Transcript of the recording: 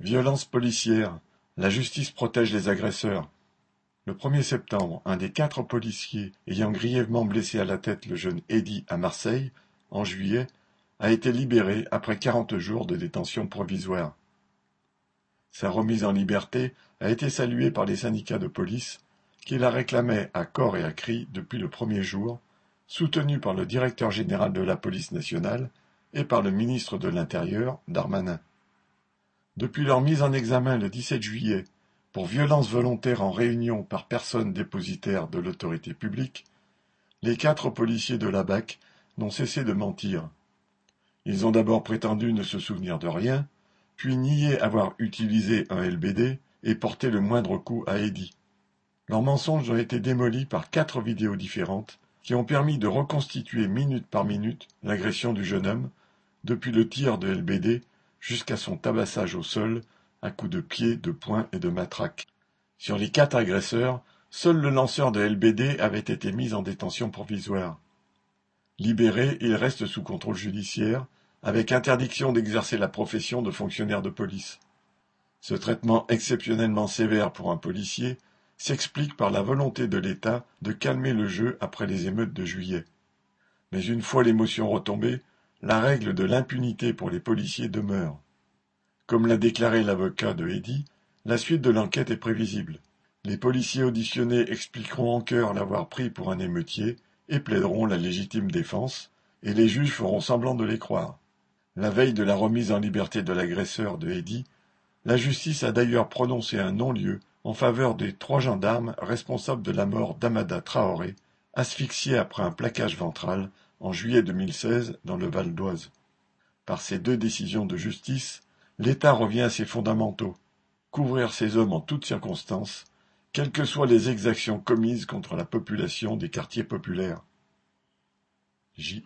Violence policière, la justice protège les agresseurs. Le 1er septembre, un des quatre policiers ayant grièvement blessé à la tête le jeune Eddy à Marseille, en juillet, a été libéré après quarante jours de détention provisoire. Sa remise en liberté a été saluée par les syndicats de police, qui la réclamaient à corps et à cri depuis le premier jour, soutenus par le directeur général de la police nationale et par le ministre de l'Intérieur, Darmanin. Depuis leur mise en examen le 17 juillet pour violence volontaire en réunion par personne dépositaire de l'autorité publique, les quatre policiers de la BAC n'ont cessé de mentir. Ils ont d'abord prétendu ne se souvenir de rien, puis nié avoir utilisé un LBD et porté le moindre coup à Eddy. Leurs mensonges ont été démolis par quatre vidéos différentes qui ont permis de reconstituer minute par minute l'agression du jeune homme, depuis le tir de LBD jusqu'à son tabassage au sol à coups de pied, de poing et de matraque. Sur les quatre agresseurs, seul le lanceur de LBD avait été mis en détention provisoire. Libéré, il reste sous contrôle judiciaire, avec interdiction d'exercer la profession de fonctionnaire de police. Ce traitement exceptionnellement sévère pour un policier s'explique par la volonté de l'État de calmer le jeu après les émeutes de juillet. Mais une fois l'émotion retombée, la règle de l'impunité pour les policiers demeure. Comme l'a déclaré l'avocat de Eddy, la suite de l'enquête est prévisible. Les policiers auditionnés expliqueront en chœur l'avoir pris pour un émeutier et plaideront la légitime défense, et les juges feront semblant de les croire. La veille de la remise en liberté de l'agresseur de Eddy, la justice a d'ailleurs prononcé un non-lieu en faveur des trois gendarmes responsables de la mort d'Amada Traoré, asphyxié après un plaquage ventral en juillet 2016 dans le Val d'Oise. Par ces deux décisions de justice, l'État revient à ses fondamentaux, couvrir ses hommes en toutes circonstances, quelles que soient les exactions commises contre la population des quartiers populaires. J.